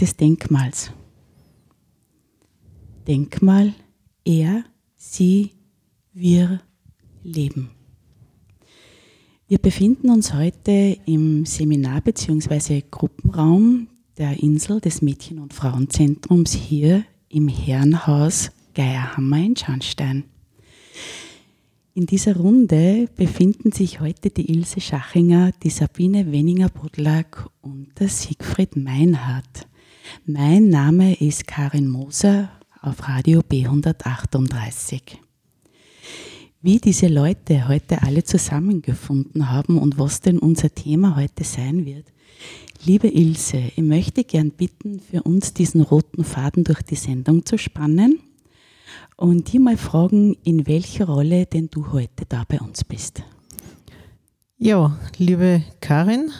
des Denkmals. Denkmal, er, sie, wir leben. Wir befinden uns heute im Seminar- bzw. Gruppenraum der Insel des Mädchen- und Frauenzentrums hier im Herrenhaus Geierhammer in Scharnstein. In dieser Runde befinden sich heute die Ilse Schachinger, die Sabine Wenninger-Bodlak und der Siegfried Meinhardt. Mein Name ist Karin Moser auf Radio B138. Wie diese Leute heute alle zusammengefunden haben und was denn unser Thema heute sein wird. Liebe Ilse, ich möchte gern bitten, für uns diesen roten Faden durch die Sendung zu spannen und dir mal fragen, in welcher Rolle denn du heute da bei uns bist. Ja, liebe Karin,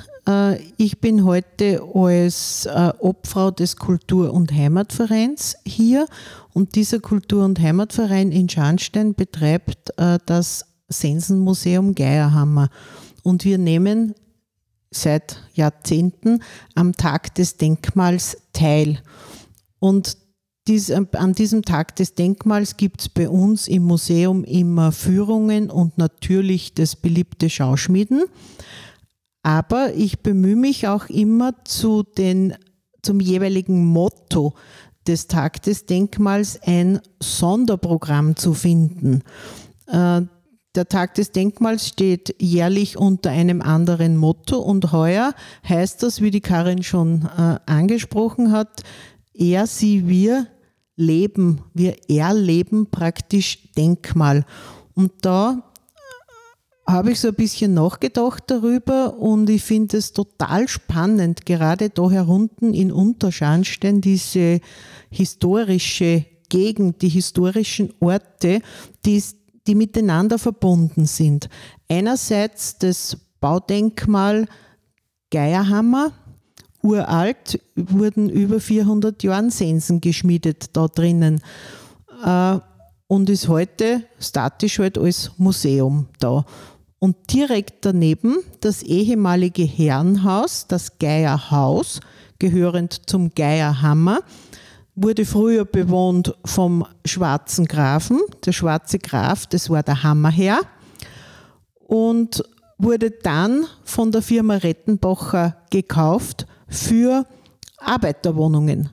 ich bin heute als äh, Obfrau des Kultur- und Heimatvereins hier und dieser Kultur- und Heimatverein in Scharnstein betreibt äh, das Sensenmuseum Geierhammer und wir nehmen seit Jahrzehnten am Tag des Denkmals teil. Und dies, an diesem Tag des Denkmals gibt es bei uns im Museum immer Führungen und natürlich das beliebte Schauschmieden. Aber ich bemühe mich auch immer zu den, zum jeweiligen Motto des Tag des Denkmals ein Sonderprogramm zu finden. Äh, der Tag des Denkmals steht jährlich unter einem anderen Motto und heuer heißt das, wie die Karin schon äh, angesprochen hat, er, sie, wir leben, wir erleben praktisch Denkmal. Und da habe ich so ein bisschen nachgedacht darüber und ich finde es total spannend, gerade da herunten in Unterschanstein, diese historische Gegend, die historischen Orte, die, die miteinander verbunden sind. Einerseits das Baudenkmal Geierhammer, uralt, wurden über 400 Jahre Sensen geschmiedet da drinnen äh, und ist heute statisch halt als Museum da. Und direkt daneben das ehemalige Herrenhaus, das Geierhaus, gehörend zum Geierhammer, wurde früher bewohnt vom schwarzen Grafen. Der schwarze Graf, das war der Hammerherr. Und wurde dann von der Firma Rettenbacher gekauft für Arbeiterwohnungen.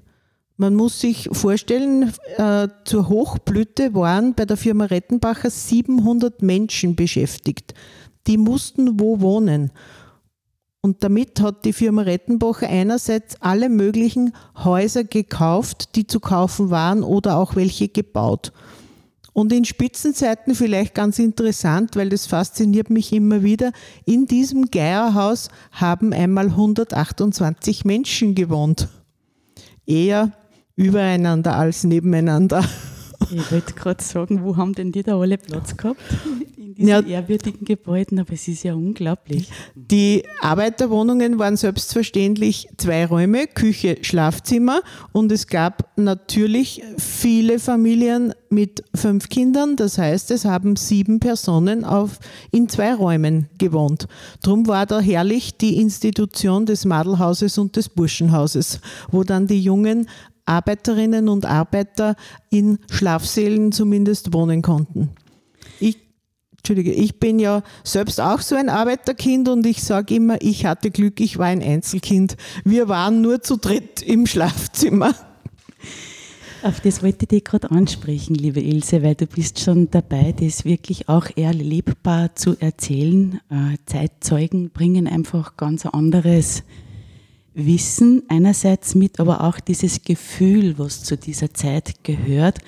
Man muss sich vorstellen, äh, zur Hochblüte waren bei der Firma Rettenbacher 700 Menschen beschäftigt. Die mussten wo wohnen. Und damit hat die Firma Rettenbacher einerseits alle möglichen Häuser gekauft, die zu kaufen waren oder auch welche gebaut. Und in Spitzenzeiten vielleicht ganz interessant, weil das fasziniert mich immer wieder, in diesem Geierhaus haben einmal 128 Menschen gewohnt. Eher übereinander als nebeneinander. Ich wollte gerade sagen, wo haben denn die da alle Platz gehabt? In diesen ja, ehrwürdigen Gebäuden, aber es ist ja unglaublich. Die Arbeiterwohnungen waren selbstverständlich zwei Räume, Küche, Schlafzimmer und es gab natürlich viele Familien mit fünf Kindern. Das heißt, es haben sieben Personen auf, in zwei Räumen gewohnt. Drum war da herrlich die Institution des Madelhauses und des Burschenhauses, wo dann die Jungen Arbeiterinnen und Arbeiter in Schlafsälen zumindest wohnen konnten. Ich, Entschuldige, ich bin ja selbst auch so ein Arbeiterkind und ich sage immer, ich hatte Glück, ich war ein Einzelkind. Wir waren nur zu dritt im Schlafzimmer. Auf das wollte ich dich gerade ansprechen, liebe Ilse, weil du bist schon dabei, das wirklich auch erlebbar zu erzählen. Äh, Zeitzeugen bringen einfach ganz anderes Wissen einerseits mit, aber auch dieses Gefühl, was zu dieser Zeit gehört,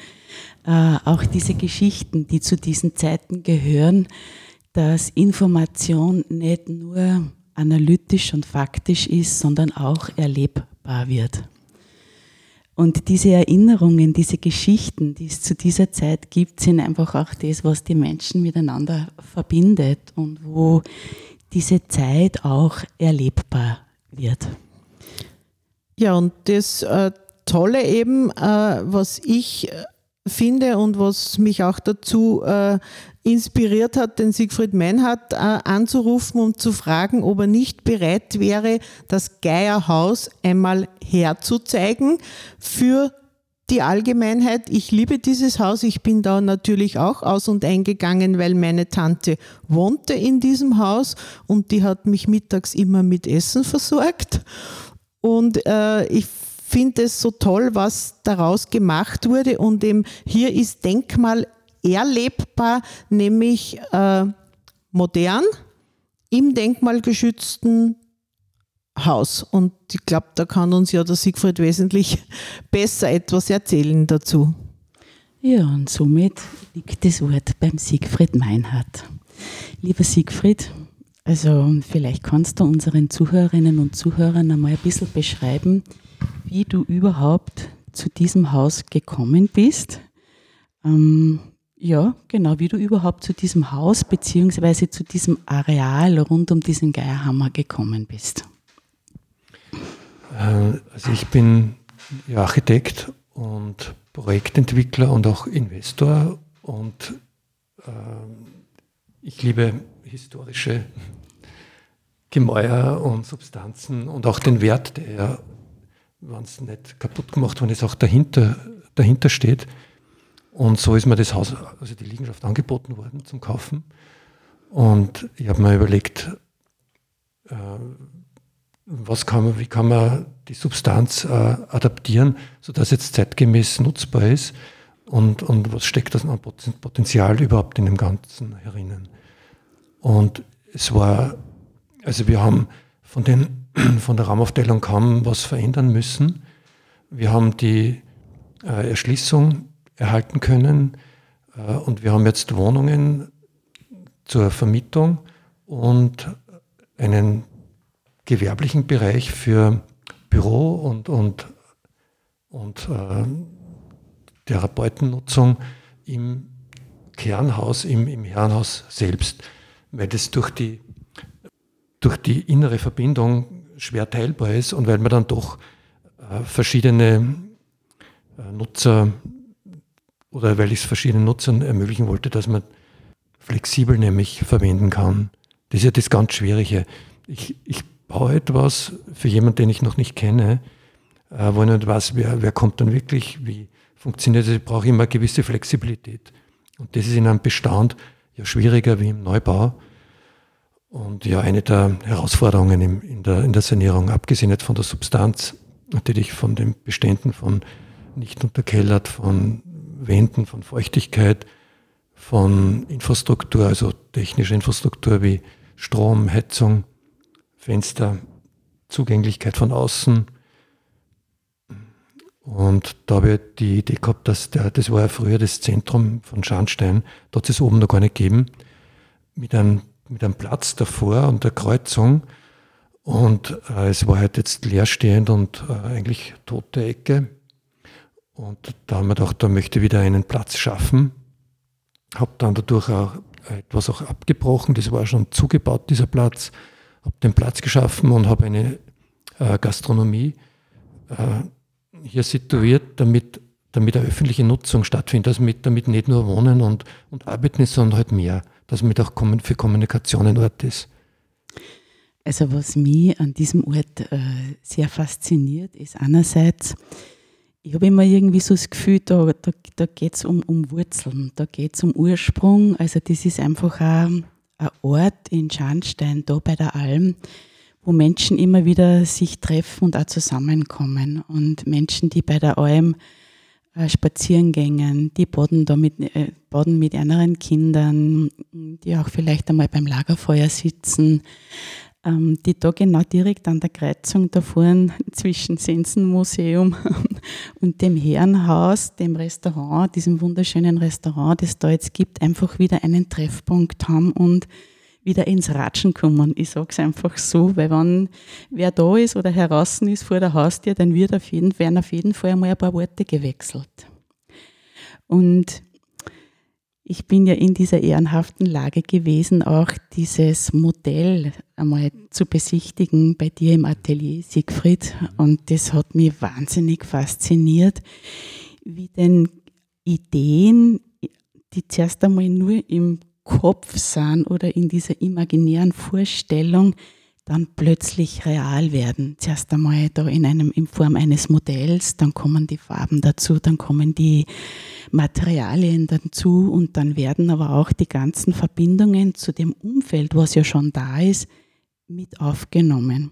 äh, auch diese Geschichten, die zu diesen Zeiten gehören, dass Information nicht nur analytisch und faktisch ist, sondern auch erlebbar wird. Und diese Erinnerungen, diese Geschichten, die es zu dieser Zeit gibt, sind einfach auch das, was die Menschen miteinander verbindet und wo diese Zeit auch erlebbar wird. Ja, und das äh, Tolle eben, äh, was ich äh, finde und was mich auch dazu äh, inspiriert hat, den Siegfried Meinhardt äh, anzurufen und zu fragen, ob er nicht bereit wäre, das Geierhaus einmal herzuzeigen für die Allgemeinheit. Ich liebe dieses Haus. Ich bin da natürlich auch aus und eingegangen, weil meine Tante wohnte in diesem Haus und die hat mich mittags immer mit Essen versorgt. Und äh, ich finde es so toll, was daraus gemacht wurde. Und eben hier ist Denkmal erlebbar, nämlich äh, modern im denkmalgeschützten Haus. Und ich glaube, da kann uns ja der Siegfried wesentlich besser etwas erzählen dazu. Ja, und somit liegt das Wort beim Siegfried Meinhardt. Lieber Siegfried, also vielleicht kannst du unseren Zuhörerinnen und Zuhörern einmal ein bisschen beschreiben, wie du überhaupt zu diesem Haus gekommen bist. Ähm, ja, genau, wie du überhaupt zu diesem Haus bzw. zu diesem Areal rund um diesen Geierhammer gekommen bist. Äh, also ich bin Architekt und Projektentwickler und auch Investor und äh, ich liebe historische Gemäuer und Substanzen und auch den Wert, der ja, wenn es nicht kaputt gemacht worden ist, auch dahinter, dahinter steht. Und so ist mir das Haus, also die Liegenschaft angeboten worden zum Kaufen. Und ich habe mir überlegt, äh, was kann man, wie kann man die Substanz äh, adaptieren, sodass jetzt zeitgemäß nutzbar ist und, und was steckt das an Potenzial überhaupt in dem Ganzen herinnen. Und es war, also wir haben von, den, von der Raumaufteilung kaum was verändern müssen. Wir haben die äh, Erschließung erhalten können äh, und wir haben jetzt Wohnungen zur Vermietung und einen gewerblichen Bereich für Büro und, und, und äh, Therapeutennutzung im Kernhaus, im, im Herrenhaus selbst, weil das durch die, durch die innere Verbindung schwer teilbar ist und weil man dann doch äh, verschiedene äh, Nutzer oder weil ich es verschiedenen Nutzern ermöglichen wollte, dass man flexibel nämlich verwenden kann. Das ist ja das ganz Schwierige. Ich, ich baue etwas für jemanden, den ich noch nicht kenne, äh, wo ich nicht weiß, wer, wer kommt dann wirklich, wie funktioniert das. Ich brauche immer eine gewisse Flexibilität. Und das ist in einem Bestand ja schwieriger wie im Neubau. Und ja, eine der Herausforderungen im, in, der, in der Sanierung, abgesehen von der Substanz, natürlich von den Beständen von nicht unterkellert, von Wänden, von Feuchtigkeit, von Infrastruktur, also technischer Infrastruktur wie Strom, Heizung, Fenster, Zugänglichkeit von außen. Und da habe ich die Idee gehabt, dass der, das war ja früher das Zentrum von Scharnstein, da hat es oben noch gar nicht gegeben, mit einem, mit einem Platz davor und der Kreuzung. Und äh, es war halt jetzt leerstehend und äh, eigentlich tote Ecke. Und da haben wir gedacht, da möchte ich wieder einen Platz schaffen. Habe dann dadurch auch etwas auch abgebrochen, das war schon zugebaut, dieser Platz habe den Platz geschaffen und habe eine äh, Gastronomie äh, hier situiert, damit, damit eine öffentliche Nutzung stattfindet, dass mit, damit nicht nur Wohnen und, und Arbeiten ist, sondern halt mehr, dass mit auch für Kommunikation ein Ort ist. Also was mich an diesem Ort äh, sehr fasziniert, ist einerseits, ich habe immer irgendwie so das Gefühl, da, da, da geht es um, um Wurzeln, da geht es um Ursprung. Also das ist einfach auch ein Ort in Scharnstein, da bei der Alm, wo Menschen immer wieder sich treffen und auch zusammenkommen. Und Menschen, die bei der Alm äh, spazieren gehen, die baden da mit, äh, baden mit anderen Kindern, die auch vielleicht einmal beim Lagerfeuer sitzen, ähm, die da genau direkt an der Kreuzung da vorne zwischen Sensenmuseum und dem Herrenhaus, dem Restaurant, diesem wunderschönen Restaurant, das da jetzt gibt, einfach wieder einen Treffpunkt haben und wieder ins Ratschen kommen. Ich sage es einfach so, weil wenn wer da ist oder heraus ist vor der Haustür, dann wird auf jeden, werden auf jeden Fall einmal ein paar Worte gewechselt. Und ich bin ja in dieser ehrenhaften Lage gewesen, auch dieses Modell einmal zu besichtigen bei dir im Atelier, Siegfried. Und das hat mich wahnsinnig fasziniert, wie denn Ideen, die zuerst einmal nur im Kopf sind oder in dieser imaginären Vorstellung, dann plötzlich real werden. Zuerst einmal da in einem, in Form eines Modells, dann kommen die Farben dazu, dann kommen die Materialien dazu und dann werden aber auch die ganzen Verbindungen zu dem Umfeld, was ja schon da ist, mit aufgenommen.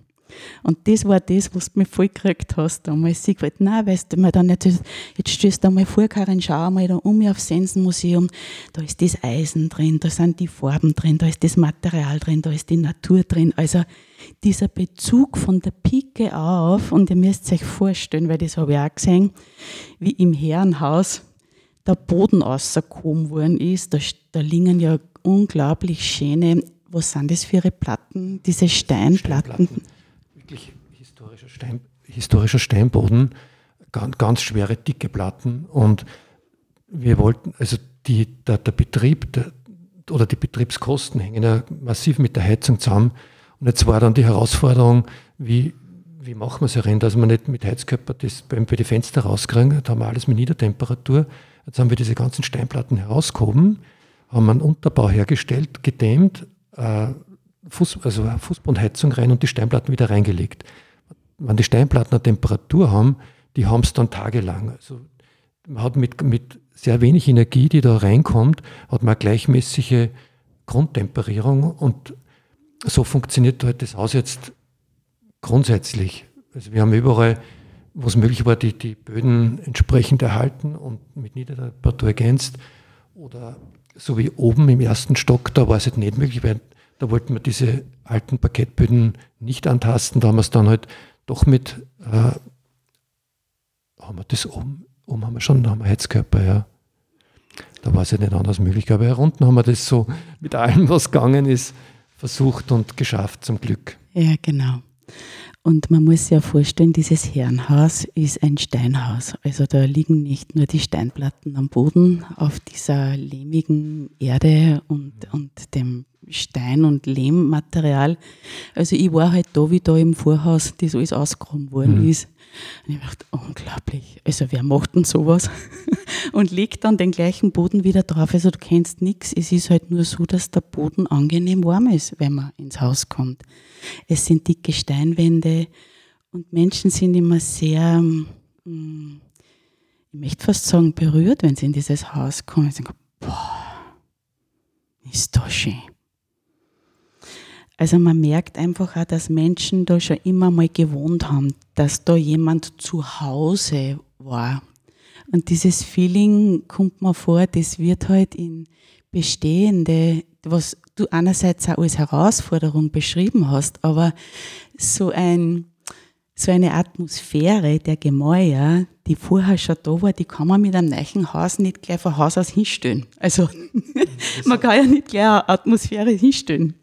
Und das war das, was du mich voll gekriegt hast damals. Ich wollte, nein, weißt du, mir dann jetzt, jetzt stößt du mal vor, Karin, schau mal da um mich aufs Sensenmuseum, da ist das Eisen drin, da sind die Farben drin, da ist das Material drin, da ist die Natur drin. Also dieser Bezug von der Pike auf, und ihr müsst euch vorstellen, weil das habe ich auch gesehen, wie im Herrenhaus der Boden rausgekommen worden ist, da, da liegen ja unglaublich schöne, was sind das für ihre Platten, diese Steinplatten. Steinplatten wirklich historischer, Stein, historischer Steinboden, ganz, ganz, schwere, dicke Platten. Und wir wollten, also die, der, der Betrieb der, oder die Betriebskosten hängen ja massiv mit der Heizung zusammen. Und jetzt war dann die Herausforderung, wie, wie machen wir es herin, dass wir nicht mit Heizkörper das bei, bei die Fenster rauskriegen. Da haben wir alles mit Niedertemperatur. Jetzt haben wir diese ganzen Steinplatten herausgehoben, haben einen Unterbau hergestellt, gedämmt, äh, Fuß, also Fußbodenheizung rein und die Steinplatten wieder reingelegt. Wenn die Steinplatten eine Temperatur haben, die haben es dann tagelang. Also man hat mit, mit sehr wenig Energie, die da reinkommt, hat man eine gleichmäßige Grundtemperierung und so funktioniert halt das Haus jetzt grundsätzlich. Also wir haben überall, wo es möglich war, die, die Böden entsprechend erhalten und mit Niedertemperatur ergänzt. Oder so wie oben im ersten Stock, da war es halt nicht möglich, weil da wollten wir diese alten Parkettböden nicht antasten. Da haben wir es dann halt doch mit, äh, haben wir das oben, oben haben wir schon, da haben wir Heizkörper, ja. Da war es ja nicht anders möglich. Aber hier unten haben wir das so mit allem, was gegangen ist, versucht und geschafft, zum Glück. Ja, genau. Und man muss sich ja vorstellen, dieses Herrenhaus ist ein Steinhaus. Also da liegen nicht nur die Steinplatten am Boden auf dieser lehmigen Erde und, und dem Stein- und Lehmmaterial. Also ich war halt da, wie da im Vorhaus das alles ausgegraben worden mhm. ist. Und ich dachte, unglaublich. Also wer macht denn sowas? und legt dann den gleichen Boden wieder drauf. Also du kennst nichts. Es ist halt nur so, dass der Boden angenehm warm ist, wenn man ins Haus kommt. Es sind dicke Steinwände und Menschen sind immer sehr, mm, ich möchte fast sagen, berührt, wenn sie in dieses Haus kommen. Sie denken, boah, ist das schön. Also man merkt einfach auch, dass Menschen da schon immer mal gewohnt haben, dass da jemand zu Hause war. Und dieses Feeling kommt mir vor, das wird halt in bestehende, was du einerseits auch als Herausforderung beschrieben hast, aber so ein, so eine Atmosphäre der Gemäuer, die vorher schon da war, die kann man mit einem neuen Haus nicht gleich von Haus aus hinstellen. Also man kann ja nicht gleich eine Atmosphäre hinstellen.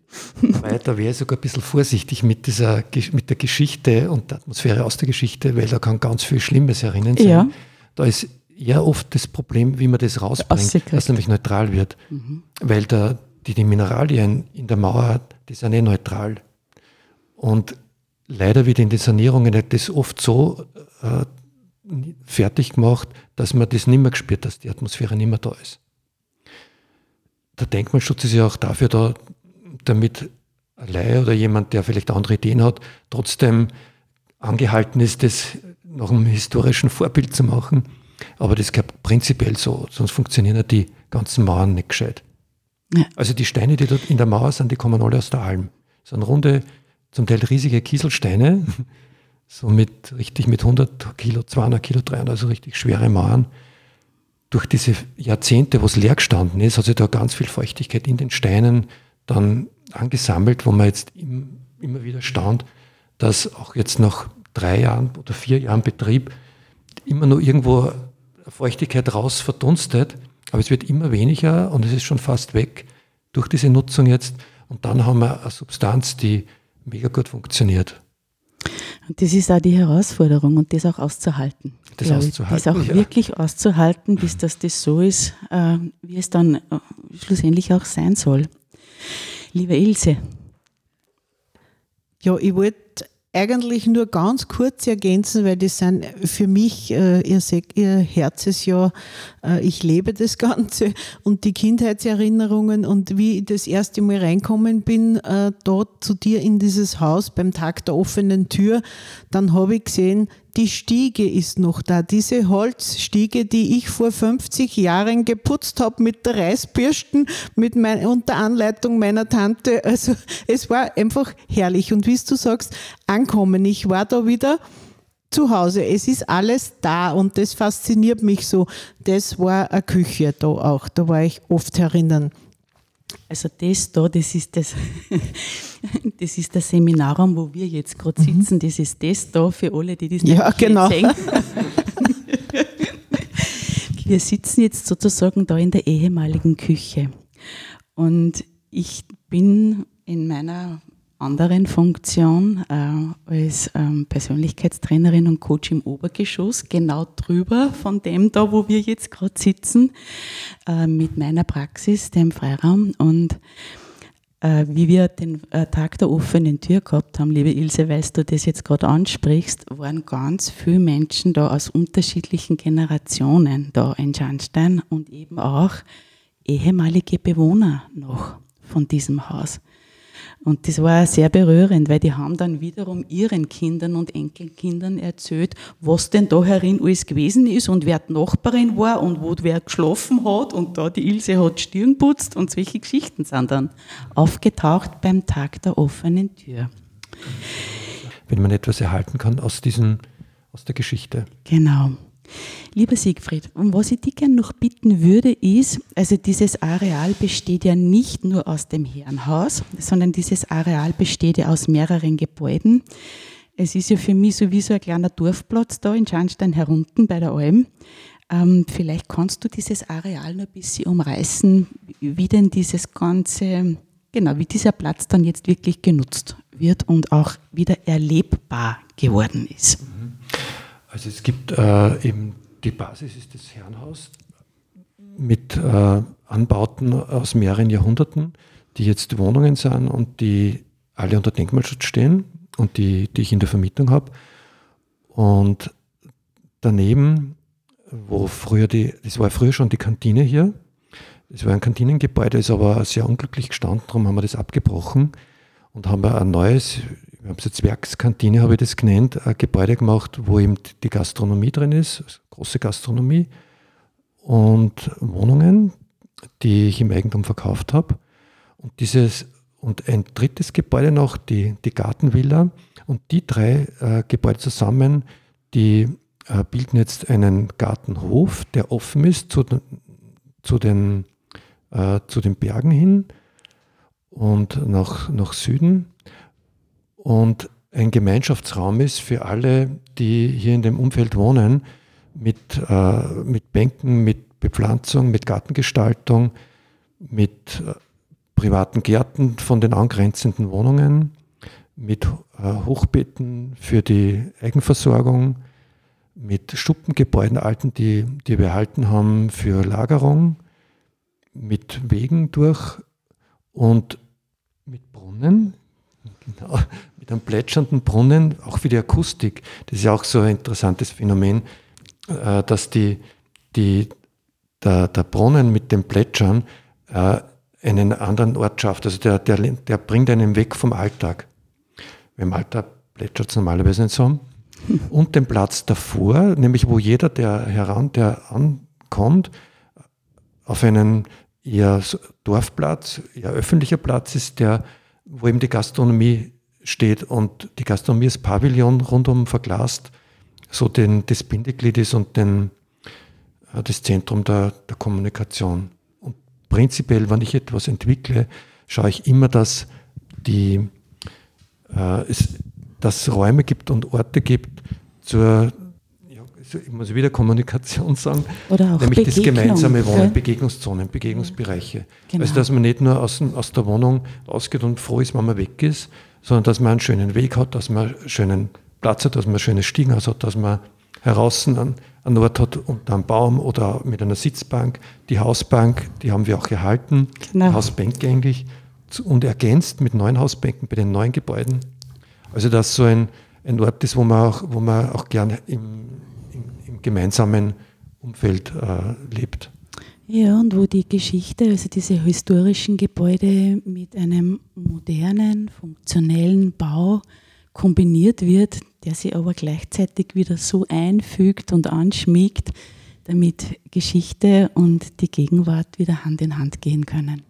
Weil da wäre ich sogar ein bisschen vorsichtig mit, dieser, mit der Geschichte und der Atmosphäre aus der Geschichte, weil da kann ganz viel Schlimmes erinnern sein. Ja. Da ist eher oft das Problem, wie man das rausbringt, dass nämlich neutral wird. Mhm. Weil da, die, die Mineralien in der Mauer, die sind eh neutral. Und leider wird in den Sanierungen das oft so äh, fertig gemacht, dass man das nicht mehr gespürt, dass die Atmosphäre nicht mehr da ist. Der Denkmalschutz ist ja auch dafür da, damit Laie oder jemand, der vielleicht andere Ideen hat, trotzdem angehalten ist, das nach einem historischen Vorbild zu machen. Aber das gehört prinzipiell so, sonst funktionieren ja die ganzen Mauern nicht gescheit. Ja. Also die Steine, die dort in der Mauer sind, die kommen alle aus der Alm. Das sind runde, zum Teil riesige Kieselsteine, so mit richtig mit 100 Kilo, 200 Kilo, 300, also richtig schwere Mauern. Durch diese Jahrzehnte, wo es leer gestanden ist, hat sich da ganz viel Feuchtigkeit in den Steinen dann angesammelt, wo man jetzt immer wieder staunt, dass auch jetzt nach drei Jahren oder vier Jahren Betrieb immer nur irgendwo Feuchtigkeit raus verdunstet, aber es wird immer weniger und es ist schon fast weg durch diese Nutzung jetzt. Und dann haben wir eine Substanz, die mega gut funktioniert. Und das ist auch die Herausforderung und das auch auszuhalten. Das auszuhalten. Das auch ja. wirklich auszuhalten, bis das, das so ist, äh, wie es dann äh, schlussendlich auch sein soll. Liebe Ilse. Ja, ich wollte eigentlich nur ganz kurz ergänzen, weil das sind für mich, äh, ihr ihr Herzensjahr, äh, ich lebe das Ganze und die Kindheitserinnerungen und wie ich das erste Mal reinkommen bin, äh, dort zu dir in dieses Haus beim Tag der offenen Tür, dann habe ich gesehen, die Stiege ist noch da, diese Holzstiege, die ich vor 50 Jahren geputzt habe mit der Reißbürsten, mit mein, unter Anleitung meiner Tante. Also es war einfach herrlich. Und wie du sagst, ankommen. Ich war da wieder zu Hause. Es ist alles da und das fasziniert mich so. Das war eine Küche da auch. Da war ich oft herinnen. Also das da, das ist das, das ist der Seminarraum, wo wir jetzt gerade mhm. sitzen. Das ist das da für alle, die das nicht ja, genau. sehen. wir sitzen jetzt sozusagen da in der ehemaligen Küche. Und ich bin in meiner anderen Funktion äh, als ähm, Persönlichkeitstrainerin und Coach im Obergeschoss, genau drüber von dem da, wo wir jetzt gerade sitzen, äh, mit meiner Praxis, dem Freiraum. Und äh, wie wir den äh, Tag der offenen Tür gehabt haben, liebe Ilse, weil du das jetzt gerade ansprichst, waren ganz viele Menschen da aus unterschiedlichen Generationen da in Schandstein und eben auch ehemalige Bewohner noch von diesem Haus. Und das war sehr berührend, weil die haben dann wiederum ihren Kindern und Enkelkindern erzählt, was denn da herin alles gewesen ist und wer die Nachbarin war und wo wer geschlafen hat und da die Ilse hat Stirn putzt und solche Geschichten sind dann aufgetaucht beim Tag der offenen Tür. Wenn man etwas erhalten kann aus diesem, aus der Geschichte. Genau. Lieber Siegfried, um was ich dich gerne noch bitten würde, ist, also dieses Areal besteht ja nicht nur aus dem Herrenhaus, sondern dieses Areal besteht ja aus mehreren Gebäuden. Es ist ja für mich sowieso ein kleiner Dorfplatz da in Scharnstein herunten bei der Alm. Ähm, vielleicht kannst du dieses Areal noch ein bisschen umreißen, wie denn dieses ganze, genau, wie dieser Platz dann jetzt wirklich genutzt wird und auch wieder erlebbar geworden ist. Mhm. Also es gibt äh, eben, die Basis ist das Herrenhaus mit äh, Anbauten aus mehreren Jahrhunderten, die jetzt Wohnungen sind und die alle unter Denkmalschutz stehen und die, die ich in der Vermietung habe. Und daneben, wo früher die, das war früher schon die Kantine hier, es war ein Kantinengebäude, ist aber sehr unglücklich gestanden, darum haben wir das abgebrochen und haben ein neues, wir haben es jetzt Werkskantine, habe ich das genannt, ein Gebäude gemacht, wo eben die Gastronomie drin ist, große Gastronomie und Wohnungen, die ich im Eigentum verkauft habe. Und dieses und ein drittes Gebäude noch, die, die Gartenvilla. Und die drei äh, Gebäude zusammen, die äh, bilden jetzt einen Gartenhof, der offen ist zu, zu, den, äh, zu den Bergen hin und nach, nach Süden und ein Gemeinschaftsraum ist für alle, die hier in dem Umfeld wohnen, mit, äh, mit Bänken, mit Bepflanzung, mit Gartengestaltung, mit äh, privaten Gärten von den angrenzenden Wohnungen, mit äh, Hochbeeten für die Eigenversorgung, mit Stuppengebäuden, alten, die, die wir erhalten haben für Lagerung, mit Wegen durch und mit Brunnen, Genau, mit einem plätschernden Brunnen, auch für die Akustik. Das ist ja auch so ein interessantes Phänomen, äh, dass die, die, der, der Brunnen mit dem Plätschern äh, einen anderen Ort schafft. Also der, der, der bringt einen weg vom Alltag. Im Alltag plätschert es normalerweise nicht so. Und den Platz davor, nämlich wo jeder, der heran, der ankommt, auf einen eher Dorfplatz, eher öffentlicher Platz ist, der wo eben die Gastronomie steht und die Gastronomie ist Pavillon rundum verglast, so den, das Bindeglied ist und den, äh, das Zentrum der, der Kommunikation. Und prinzipiell, wenn ich etwas entwickle, schaue ich immer, dass die, äh, es dass Räume gibt und Orte gibt zur ich muss wieder Kommunikation sagen, nämlich das gemeinsame Wohnen. Begegnungszonen, Begegnungsbereiche. Genau. Also dass man nicht nur aus, aus der Wohnung rausgeht und froh ist, wenn man weg ist, sondern dass man einen schönen Weg hat, dass man einen schönen Platz hat, dass man ein schönes Stiegenhaus hat, dass man heraus einen, einen Ort hat unter einem Baum oder mit einer Sitzbank. Die Hausbank, die haben wir auch erhalten, genau. Hausbänke eigentlich, und ergänzt mit neuen Hausbänken bei den neuen Gebäuden. Also dass so ein, ein Ort ist, wo man auch, wo man auch gern im, im, im gemeinsamen Umfeld äh, lebt. Ja, und wo die Geschichte, also diese historischen Gebäude mit einem modernen, funktionellen Bau kombiniert wird, der sich aber gleichzeitig wieder so einfügt und anschmiegt, damit Geschichte und die Gegenwart wieder Hand in Hand gehen können.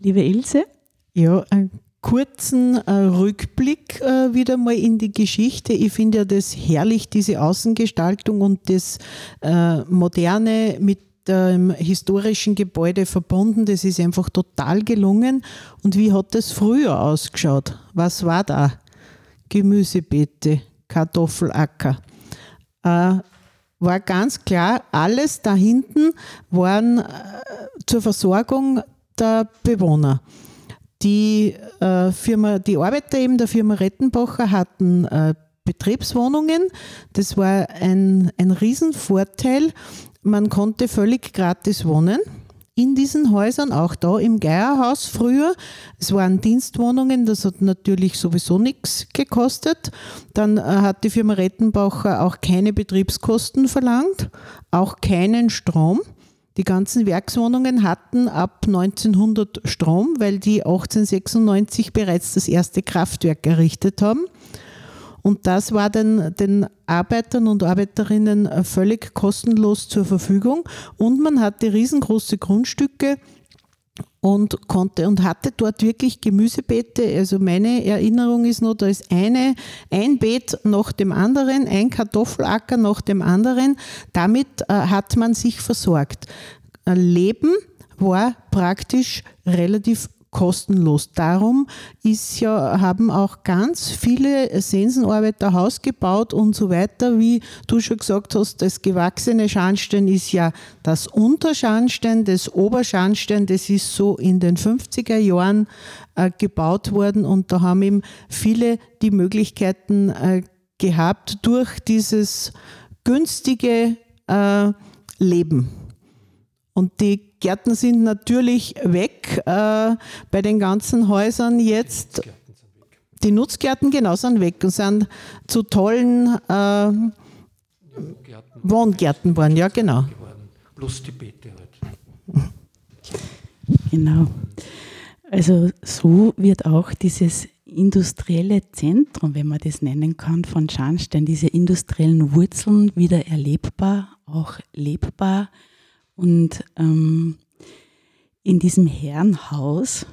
Liebe Ilse? Ja, einen kurzen äh, Rückblick äh, wieder mal in die Geschichte. Ich finde ja das herrlich, diese Außengestaltung und das äh, Moderne mit dem historischen Gebäude verbunden. Das ist einfach total gelungen. Und wie hat das früher ausgeschaut? Was war da? Gemüsebeete, Kartoffelacker. Äh, war ganz klar, alles da hinten waren äh, zur Versorgung der Bewohner. Die äh, Firma, die Arbeiter eben der Firma Rettenbacher hatten äh, Betriebswohnungen. Das war ein, ein Riesenvorteil. Man konnte völlig gratis wohnen in diesen Häusern, auch da im Geierhaus früher. Es waren Dienstwohnungen, das hat natürlich sowieso nichts gekostet. Dann äh, hat die Firma Rettenbacher auch keine Betriebskosten verlangt, auch keinen Strom. Die ganzen Werkswohnungen hatten ab 1900 Strom, weil die 1896 bereits das erste Kraftwerk errichtet haben. Und das war den, den Arbeitern und Arbeiterinnen völlig kostenlos zur Verfügung. Und man hatte riesengroße Grundstücke und konnte und hatte dort wirklich Gemüsebeete. Also meine Erinnerung ist nur, da ist eine, ein Beet nach dem anderen, ein Kartoffelacker nach dem anderen. Damit äh, hat man sich versorgt. Leben war praktisch relativ kostenlos. Darum ist ja, haben auch ganz viele Sensenarbeiter Haus gebaut und so weiter. Wie du schon gesagt hast, das gewachsene Scharnstein ist ja das Unterscharnstein, das Oberscharnstein, das ist so in den 50er Jahren äh, gebaut worden und da haben eben viele die Möglichkeiten äh, gehabt durch dieses günstige äh, Leben. Und die Gärten sind natürlich weg äh, bei den ganzen Häusern jetzt. Die Nutzgärten genau sind weg und sind zu tollen äh, Wohngärten geworden, ja genau. Plus die Beete halt. Genau. Also so wird auch dieses industrielle Zentrum, wenn man das nennen kann, von Scharnstein, diese industriellen Wurzeln wieder erlebbar, auch lebbar und ähm, in diesem Herrenhaus,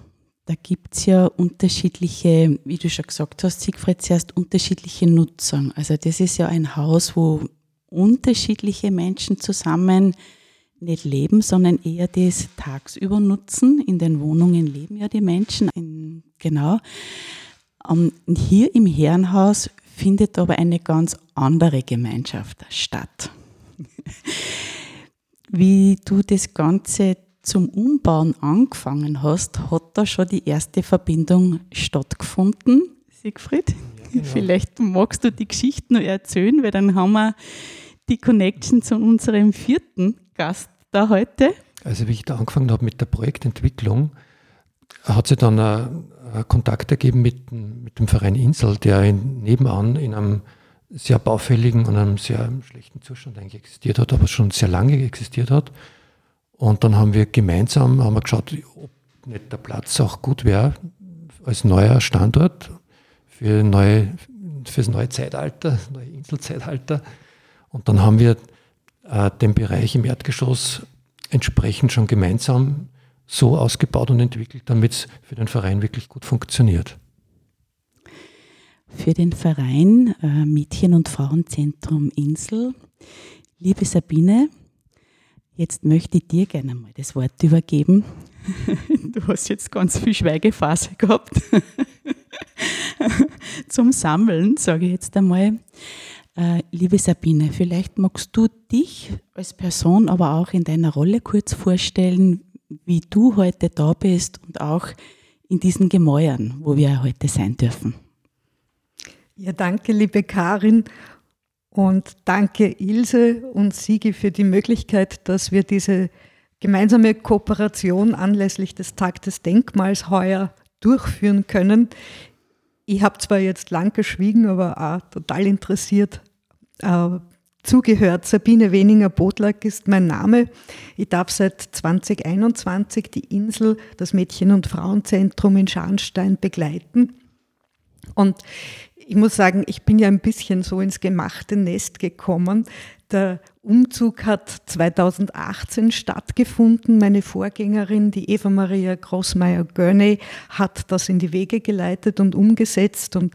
da gibt es ja unterschiedliche, wie du schon gesagt hast, Siegfried, zuerst unterschiedliche Nutzung. Also das ist ja ein Haus, wo unterschiedliche Menschen zusammen nicht leben, sondern eher das tagsüber nutzen. In den Wohnungen leben ja die Menschen. In, genau. Und hier im Herrenhaus findet aber eine ganz andere Gemeinschaft statt wie du das Ganze zum Umbauen angefangen hast, hat da schon die erste Verbindung stattgefunden, Siegfried? Ja, genau. Vielleicht magst du die Geschichte noch erzählen, weil dann haben wir die Connection zu unserem vierten Gast da heute. Also wie ich da angefangen habe mit der Projektentwicklung, hat sich dann ein, ein Kontakt ergeben mit, mit, dem Verein Insel, der in, nebenan in einem sehr baufälligen und einem sehr schlechten Zustand eigentlich existiert hat, aber schon sehr lange existiert hat. Und dann haben wir gemeinsam haben wir geschaut, ob nicht der Platz auch gut wäre als neuer Standort für, neue, für das neue Zeitalter, neue Inselzeitalter. Und dann haben wir äh, den Bereich im Erdgeschoss entsprechend schon gemeinsam so ausgebaut und entwickelt, damit es für den Verein wirklich gut funktioniert für den Verein äh, Mädchen- und Frauenzentrum Insel. Liebe Sabine, jetzt möchte ich dir gerne mal das Wort übergeben. Du hast jetzt ganz viel Schweigephase gehabt. Zum Sammeln, sage ich jetzt einmal. Äh, liebe Sabine, vielleicht magst du dich als Person, aber auch in deiner Rolle kurz vorstellen, wie du heute da bist und auch in diesen Gemäuern, wo wir heute sein dürfen. Ja, danke, liebe Karin. Und danke Ilse und Sigi für die Möglichkeit, dass wir diese gemeinsame Kooperation anlässlich des Tag des Denkmals heuer durchführen können. ich habe zwar jetzt lang geschwiegen, aber auch total interessiert äh, zugehört. Sabine Weninger-Bodlack ist mein Name. Ich darf seit 2021 die Insel, das Mädchen- und Frauenzentrum in Scharnstein begleiten. Und ich muss sagen, ich bin ja ein bisschen so ins gemachte Nest gekommen. Der Umzug hat 2018 stattgefunden. Meine Vorgängerin, die Eva Maria Grossmeier-Görney, hat das in die Wege geleitet und umgesetzt. Und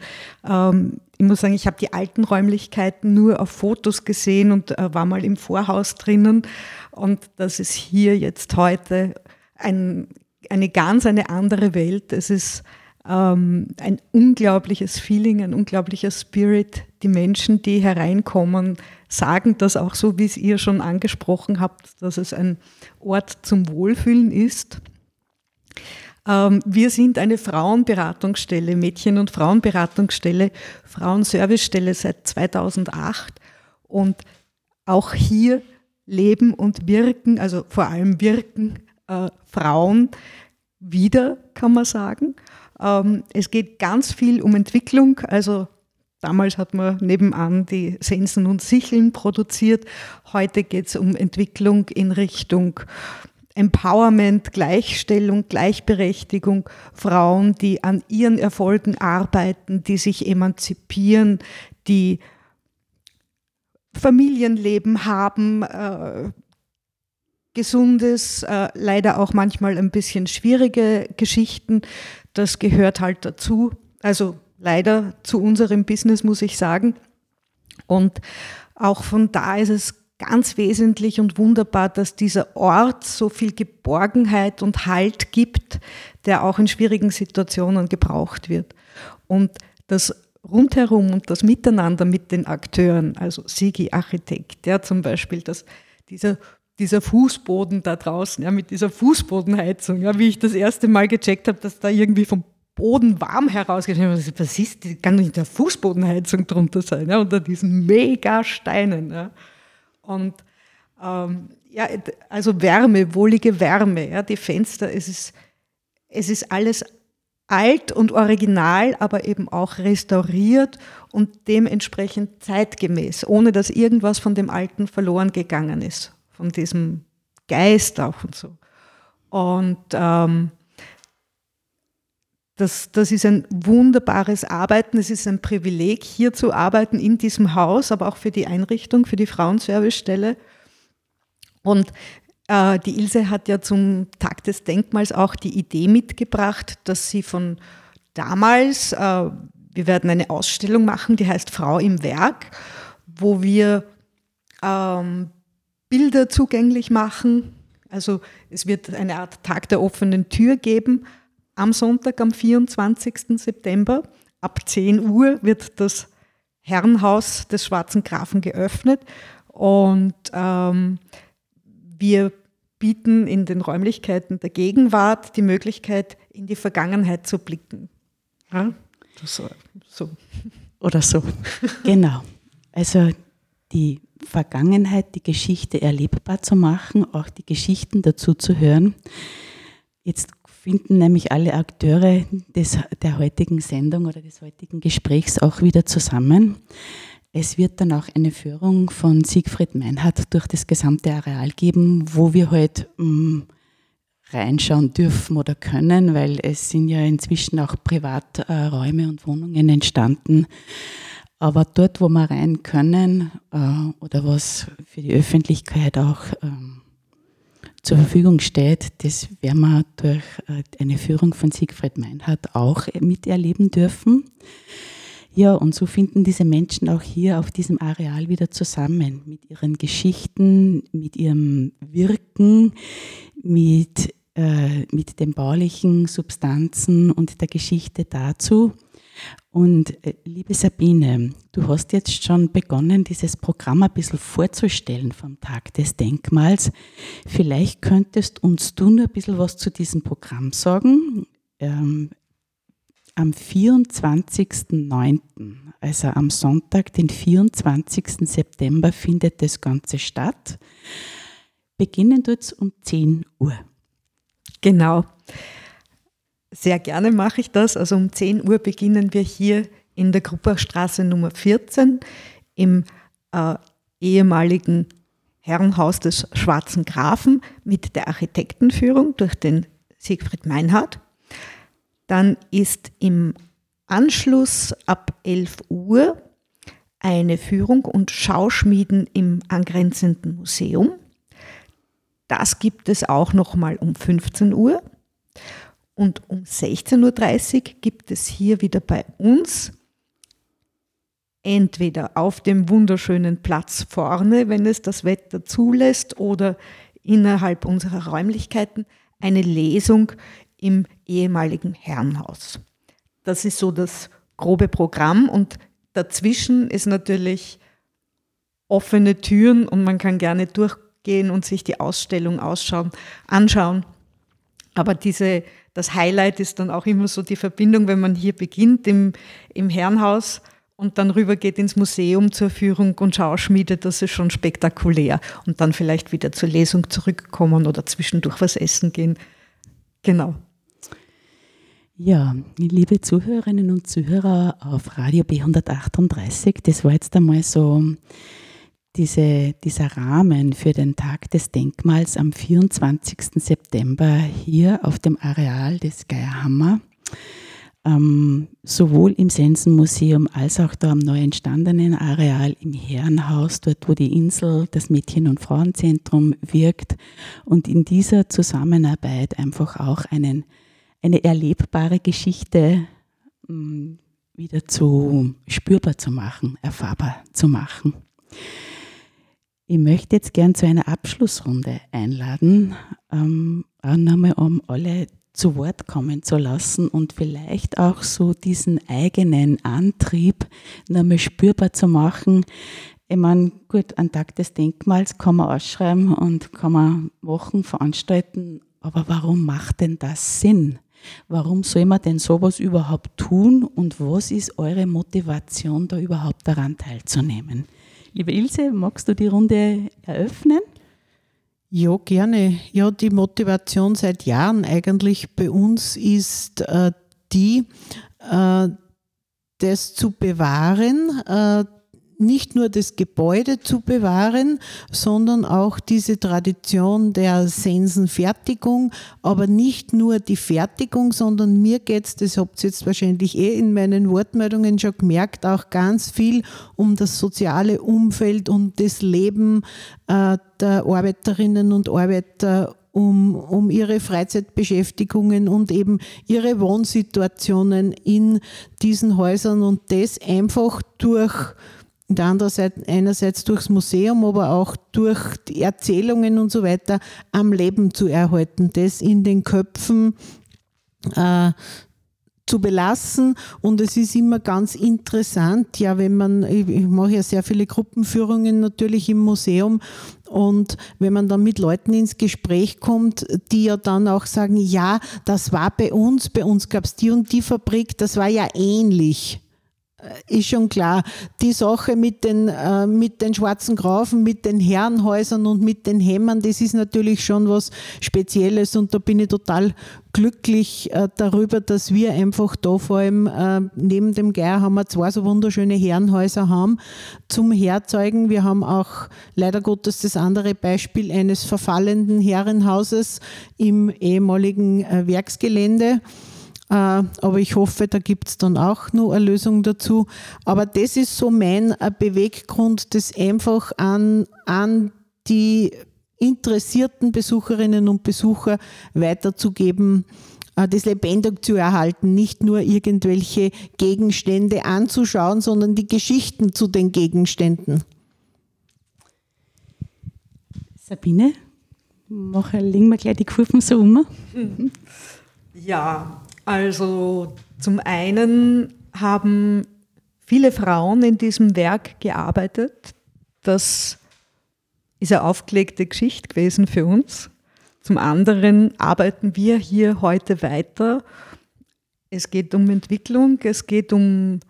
ähm, ich muss sagen, ich habe die alten Räumlichkeiten nur auf Fotos gesehen und äh, war mal im Vorhaus drinnen. Und das ist hier jetzt heute ein, eine ganz eine andere Welt. Es ist ähm, ein unglaubliches Feeling, ein unglaublicher Spirit. Die Menschen, die hereinkommen, sagen das auch so, wie es ihr schon angesprochen habt, dass es ein Ort zum Wohlfühlen ist. Ähm, wir sind eine Frauenberatungsstelle, Mädchen- und Frauenberatungsstelle, Frauenservicestelle seit 2008 und auch hier leben und wirken, also vor allem wirken äh, Frauen wieder, kann man sagen. Ähm, es geht ganz viel um Entwicklung. Also damals hat man nebenan die Sensen und Sicheln produziert. Heute geht es um Entwicklung in Richtung Empowerment, Gleichstellung, Gleichberechtigung, Frauen, die an ihren Erfolgen arbeiten, die sich emanzipieren, die Familienleben haben, äh, gesundes, äh, leider auch manchmal ein bisschen schwierige Geschichten, das gehört halt dazu. Also leider zu unserem Business, muss ich sagen. Und auch von da ist es ganz wesentlich und wunderbar, dass dieser Ort so viel Geborgenheit und Halt gibt, der auch in schwierigen Situationen gebraucht wird. Und das rundherum und das Miteinander mit den Akteuren, also Sigi Architekt, der zum Beispiel, dass dieser dieser Fußboden da draußen, ja, mit dieser Fußbodenheizung, ja, wie ich das erste Mal gecheckt habe, dass da irgendwie vom Boden warm herausgeht. Was ist, das kann nicht der Fußbodenheizung drunter sein, ja, unter diesen Mega-Steinen. Ja. Und ähm, ja, also Wärme, wohlige Wärme, ja, die Fenster, es ist, es ist alles alt und original, aber eben auch restauriert und dementsprechend zeitgemäß, ohne dass irgendwas von dem Alten verloren gegangen ist von diesem Geist auch und so. Und ähm, das, das ist ein wunderbares Arbeiten. Es ist ein Privileg, hier zu arbeiten in diesem Haus, aber auch für die Einrichtung, für die Frauenservicestelle. Und äh, die Ilse hat ja zum Tag des Denkmals auch die Idee mitgebracht, dass sie von damals, äh, wir werden eine Ausstellung machen, die heißt Frau im Werk, wo wir ähm, Bilder zugänglich machen. Also es wird eine Art Tag der offenen Tür geben am Sonntag, am 24. September. Ab 10 Uhr wird das Herrenhaus des Schwarzen Grafen geöffnet und ähm, wir bieten in den Räumlichkeiten der Gegenwart die Möglichkeit, in die Vergangenheit zu blicken. Ja, so, so. Oder so. genau. Also die Vergangenheit, die Geschichte erlebbar zu machen, auch die Geschichten dazu zu hören. Jetzt finden nämlich alle Akteure des, der heutigen Sendung oder des heutigen Gesprächs auch wieder zusammen. Es wird dann auch eine Führung von Siegfried Meinhardt durch das gesamte Areal geben, wo wir heute halt, reinschauen dürfen oder können, weil es sind ja inzwischen auch Privaträume und Wohnungen entstanden, aber dort, wo wir rein können äh, oder was für die Öffentlichkeit auch ähm, zur Verfügung steht, das werden wir durch äh, eine Führung von Siegfried Meinhardt auch miterleben dürfen. Ja, und so finden diese Menschen auch hier auf diesem Areal wieder zusammen mit ihren Geschichten, mit ihrem Wirken, mit, äh, mit den baulichen Substanzen und der Geschichte dazu. Und äh, liebe Sabine, du hast jetzt schon begonnen, dieses Programm ein bisschen vorzustellen vom Tag des Denkmals. Vielleicht könntest uns du nur ein bisschen was zu diesem Programm sagen. Ähm, am 24.09., also am Sonntag, den 24. September, findet das Ganze statt. Beginnen tut es um 10 Uhr. Genau. Sehr gerne mache ich das. Also um 10 Uhr beginnen wir hier in der Gruppachstraße Nummer 14 im äh, ehemaligen Herrenhaus des Schwarzen Grafen mit der Architektenführung durch den Siegfried Meinhardt. Dann ist im Anschluss ab 11 Uhr eine Führung und Schauschmieden im angrenzenden Museum. Das gibt es auch noch mal um 15 Uhr. Und um 16.30 Uhr gibt es hier wieder bei uns entweder auf dem wunderschönen Platz vorne, wenn es das Wetter zulässt, oder innerhalb unserer Räumlichkeiten eine Lesung im ehemaligen Herrenhaus. Das ist so das grobe Programm und dazwischen ist natürlich offene Türen und man kann gerne durchgehen und sich die Ausstellung ausschauen, anschauen. Aber diese, das Highlight ist dann auch immer so die Verbindung, wenn man hier beginnt im, im Herrenhaus und dann rüber geht ins Museum zur Führung und Schauschmiede, das ist schon spektakulär. Und dann vielleicht wieder zur Lesung zurückkommen oder zwischendurch was essen gehen. Genau. Ja, liebe Zuhörerinnen und Zuhörer auf Radio B138, das war jetzt einmal so diese, dieser Rahmen für den Tag des Denkmals am 24. September hier auf dem Areal des Geierhammer ähm, sowohl im Sensenmuseum als auch da am neu entstandenen Areal im Herrenhaus, dort wo die Insel das Mädchen- und Frauenzentrum wirkt und in dieser Zusammenarbeit einfach auch einen, eine erlebbare Geschichte ähm, wieder zu spürbar zu machen, erfahrbar zu machen. Ich möchte jetzt gern zu einer Abschlussrunde einladen, ähm, auch nochmal um alle zu Wort kommen zu lassen und vielleicht auch so diesen eigenen Antrieb nochmal spürbar zu machen. Ich meine, gut, ein Tag des Denkmals kann man ausschreiben und kann man Wochen veranstalten, aber warum macht denn das Sinn? Warum soll man denn sowas überhaupt tun und was ist eure Motivation, da überhaupt daran teilzunehmen? Liebe Ilse, magst du die Runde eröffnen? Ja, gerne. Ja, die Motivation seit Jahren eigentlich bei uns ist äh, die, äh, das zu bewahren, äh, nicht nur das Gebäude zu bewahren, sondern auch diese Tradition der Sensenfertigung, aber nicht nur die Fertigung, sondern mir geht es, das habt ihr jetzt wahrscheinlich eh in meinen Wortmeldungen schon gemerkt, auch ganz viel um das soziale Umfeld, um das Leben äh, der Arbeiterinnen und Arbeiter um, um ihre Freizeitbeschäftigungen und eben ihre Wohnsituationen in diesen Häusern und das einfach durch und andererseits einerseits durchs Museum, aber auch durch die Erzählungen und so weiter am Leben zu erhalten, das in den Köpfen äh, zu belassen. Und es ist immer ganz interessant, ja, wenn man, ich mache ja sehr viele Gruppenführungen natürlich im Museum und wenn man dann mit Leuten ins Gespräch kommt, die ja dann auch sagen, ja, das war bei uns, bei uns gab es die und die Fabrik, das war ja ähnlich. Äh, ist schon klar. Die Sache mit den, äh, mit den schwarzen Grafen, mit den Herrenhäusern und mit den Hämmern, das ist natürlich schon was Spezielles und da bin ich total glücklich äh, darüber, dass wir einfach da vor allem äh, neben dem Geier haben wir zwei so wunderschöne Herrenhäuser haben zum Herzeugen. Wir haben auch leider Gottes das andere Beispiel eines verfallenden Herrenhauses im ehemaligen äh, Werksgelände. Äh, aber ich hoffe, da gibt es dann auch noch eine Lösung dazu. Aber das ist so mein äh, Beweggrund, das einfach an, an die interessierten Besucherinnen und Besucher weiterzugeben, äh, das lebendig zu erhalten, nicht nur irgendwelche Gegenstände anzuschauen, sondern die Geschichten zu den Gegenständen. Sabine, mach, legen wir gleich die Kurven so um. Ja, also zum einen haben viele Frauen in diesem Werk gearbeitet. Das ist eine aufgelegte Geschichte gewesen für uns. Zum anderen arbeiten wir hier heute weiter. Es geht um Entwicklung, es geht um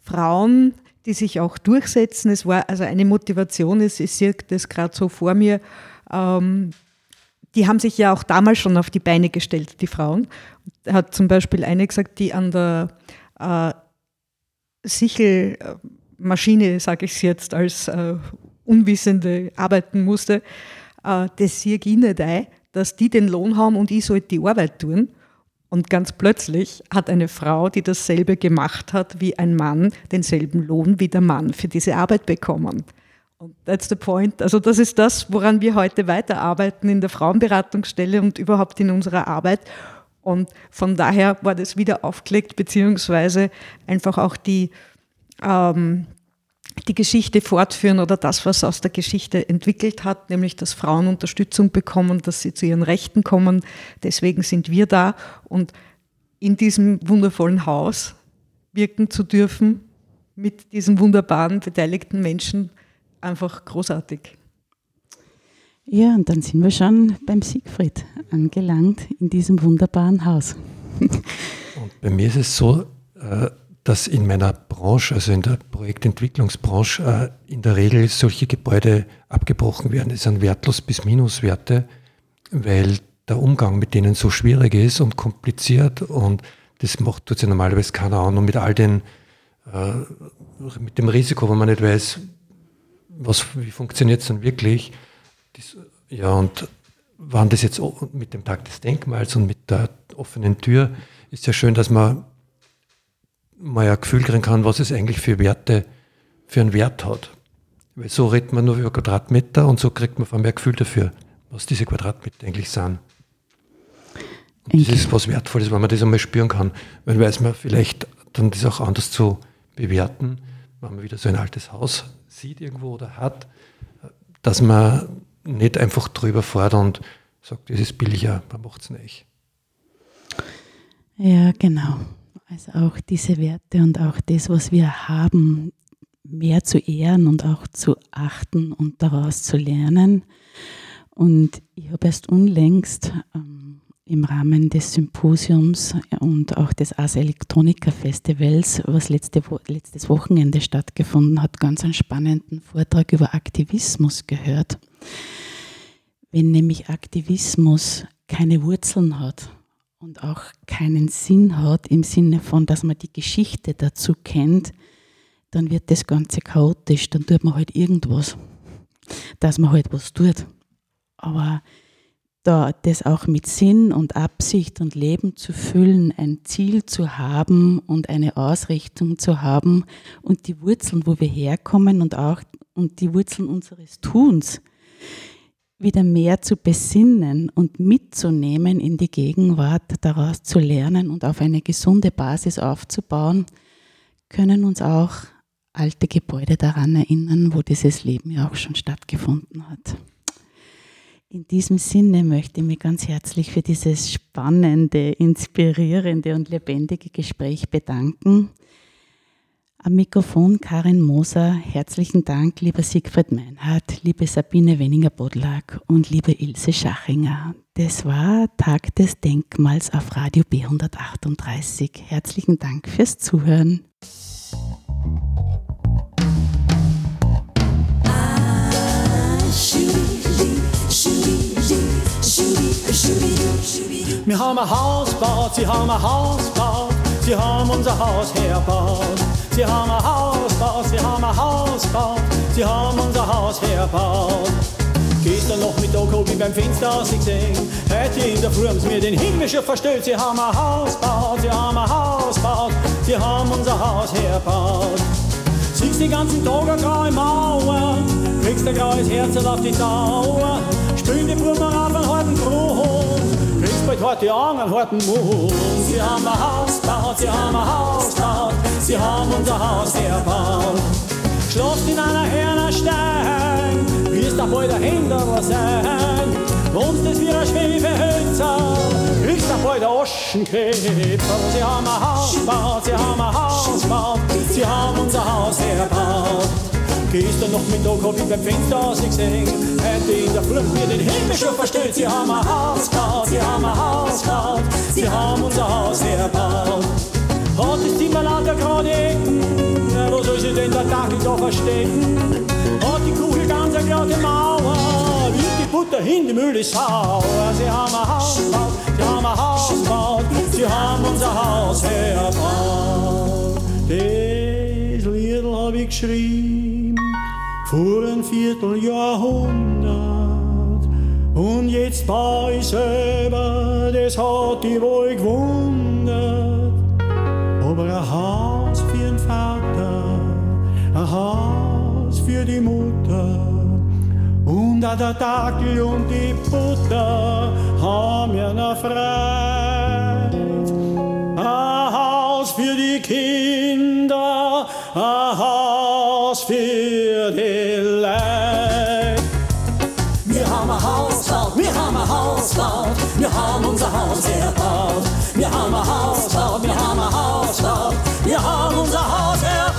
Frauen, die sich auch durchsetzen. Es war also eine Motivation, es, sehe das gerade so vor mir. Die haben sich ja auch damals schon auf die Beine gestellt, die Frauen. hat zum Beispiel eine gesagt, die an der äh, Sichelmaschine, sage ich es jetzt, als äh, Unwissende arbeiten musste, äh, das ich nicht ein, dass die den Lohn haben und ich sollte die Arbeit tun. Und ganz plötzlich hat eine Frau, die dasselbe gemacht hat wie ein Mann, denselben Lohn wie der Mann für diese Arbeit bekommen. Und that's the point. Also das ist das, woran wir heute weiterarbeiten in der Frauenberatungsstelle und überhaupt in unserer Arbeit. Und von daher war das wieder aufgelegt, beziehungsweise einfach auch die, ähm, die Geschichte fortführen oder das, was aus der Geschichte entwickelt hat, nämlich dass Frauen Unterstützung bekommen, dass sie zu ihren Rechten kommen. Deswegen sind wir da und in diesem wundervollen Haus wirken zu dürfen mit diesen wunderbaren beteiligten Menschen einfach großartig. Ja, und dann sind wir schon beim Siegfried angelangt in diesem wunderbaren Haus. Und bei mir ist es so, äh, dass in meiner Branche, also in der Projektentwicklungsbranche, äh, in der Regel solche Gebäude abgebrochen werden. Das sind wertlos bis Minuswerte, weil der Umgang mit denen so schwierig ist und kompliziert und das macht tut sich normalerweise keiner an und mit all den, äh, mit dem Risiko, wo man nicht weiß, was, wie funktioniert es dann wirklich. Das, ja, und waren das jetzt mit dem Tag des Denkmals und mit der offenen Tür, ist ja schön, dass man mal ein Gefühl kriegen kann, was es eigentlich für Werte, für einen Wert hat. Weil so redet man nur über Quadratmeter und so kriegt man von mehr Gefühl dafür, was diese Quadratmeter eigentlich sind. Und das ist was Wertvolles, wenn man das einmal spüren kann. Weil weiß man vielleicht dann das auch anders zu bewerten, wenn man wieder so ein altes Haus sieht irgendwo oder hat, dass man nicht einfach drüber fährt und sagt, das ist billiger, man macht es nicht. Ja, genau. Also auch diese Werte und auch das, was wir haben, mehr zu ehren und auch zu achten und daraus zu lernen. Und ich habe erst unlängst ähm, im Rahmen des Symposiums und auch des Ars Electronica Festivals, was letzte Wo letztes Wochenende stattgefunden hat, ganz einen spannenden Vortrag über Aktivismus gehört. Wenn nämlich Aktivismus keine Wurzeln hat, und auch keinen Sinn hat im Sinne von, dass man die Geschichte dazu kennt, dann wird das Ganze chaotisch, dann tut man halt irgendwas, dass man halt was tut. Aber da das auch mit Sinn und Absicht und Leben zu füllen, ein Ziel zu haben und eine Ausrichtung zu haben und die Wurzeln, wo wir herkommen und auch und die Wurzeln unseres Tuns, wieder mehr zu besinnen und mitzunehmen in die Gegenwart, daraus zu lernen und auf eine gesunde Basis aufzubauen, können uns auch alte Gebäude daran erinnern, wo dieses Leben ja auch schon stattgefunden hat. In diesem Sinne möchte ich mich ganz herzlich für dieses spannende, inspirierende und lebendige Gespräch bedanken. Am Mikrofon Karin Moser. Herzlichen Dank, lieber Siegfried Meinhardt, liebe Sabine Wenninger-Bodlak und liebe Ilse Schachinger. Das war Tag des Denkmals auf Radio B138. Herzlichen Dank fürs Zuhören. Wir haben ein Haus gebaut, sie haben ein Haus gebaut, sie haben unser Haus herbaut. Sie haben ein Haus gebaut, sie haben ein Haus gebaut, sie haben unser Haus herbaut. Gestern noch mit Oko wie beim Fenster aus gesehen, heute in der Früh haben sie mir den Himmel schon verstellt. Sie haben ein Haus gebaut, sie haben ein Haus gebaut, sie haben unser Haus herbaut. Siehst den ganzen Tag eine graue Mauer, kriegst ein graues Herz auf die Dauer, Sie haben ein Haus gebaut, sie haben ein Haus gebaut, sie haben unser Haus erbaut. Schlaft in einer Hernerstein, wirst da bald ein Händler sein. Wohnst es wie ein Schwefehölzer, kriegst da bald ein Aschenkäfer. Sie haben ein Haus gebaut, sie haben ein Haus gebaut, sie haben unser Haus erbaut. Gestern noch mit hab ich beim Fenster ausgesehen. Hätte in der Flucht mir den Himmel schon verstellt. Sie haben ein Haus gebaut, sie haben ein Haus gebaut, sie haben unser Haus erbaut. Hat das Zimmer lauter gerade Ecken, wo soll sie denn der Dackel da verstecken? Hat die Kugel ganz eine glatte Mauer, Wie die Butter hin, die Mühle sauer. Sie haben ein Haus gebaut, sie haben ein Haus gebaut, sie haben unser Haus erbaut. Das Lied hab ich geschrieben vor ein Vierteljahrhundert. Und jetzt bei ich selber, das hat die wohl gewundert. Aber ein Haus für den Vater, ein Haus für die Mutter. Und auch der Dackel und die Butter haben ja noch frei. Ein Haus für die Kinder, ein Haus für die Leid. Wir haben ein Haus gebaut, wir haben ein Haus gebaut, wir haben unser Haus erbaut. Wir haben ein Haus gebaut, wir haben ein Haus gebaut, wir haben unser Haus erbaut.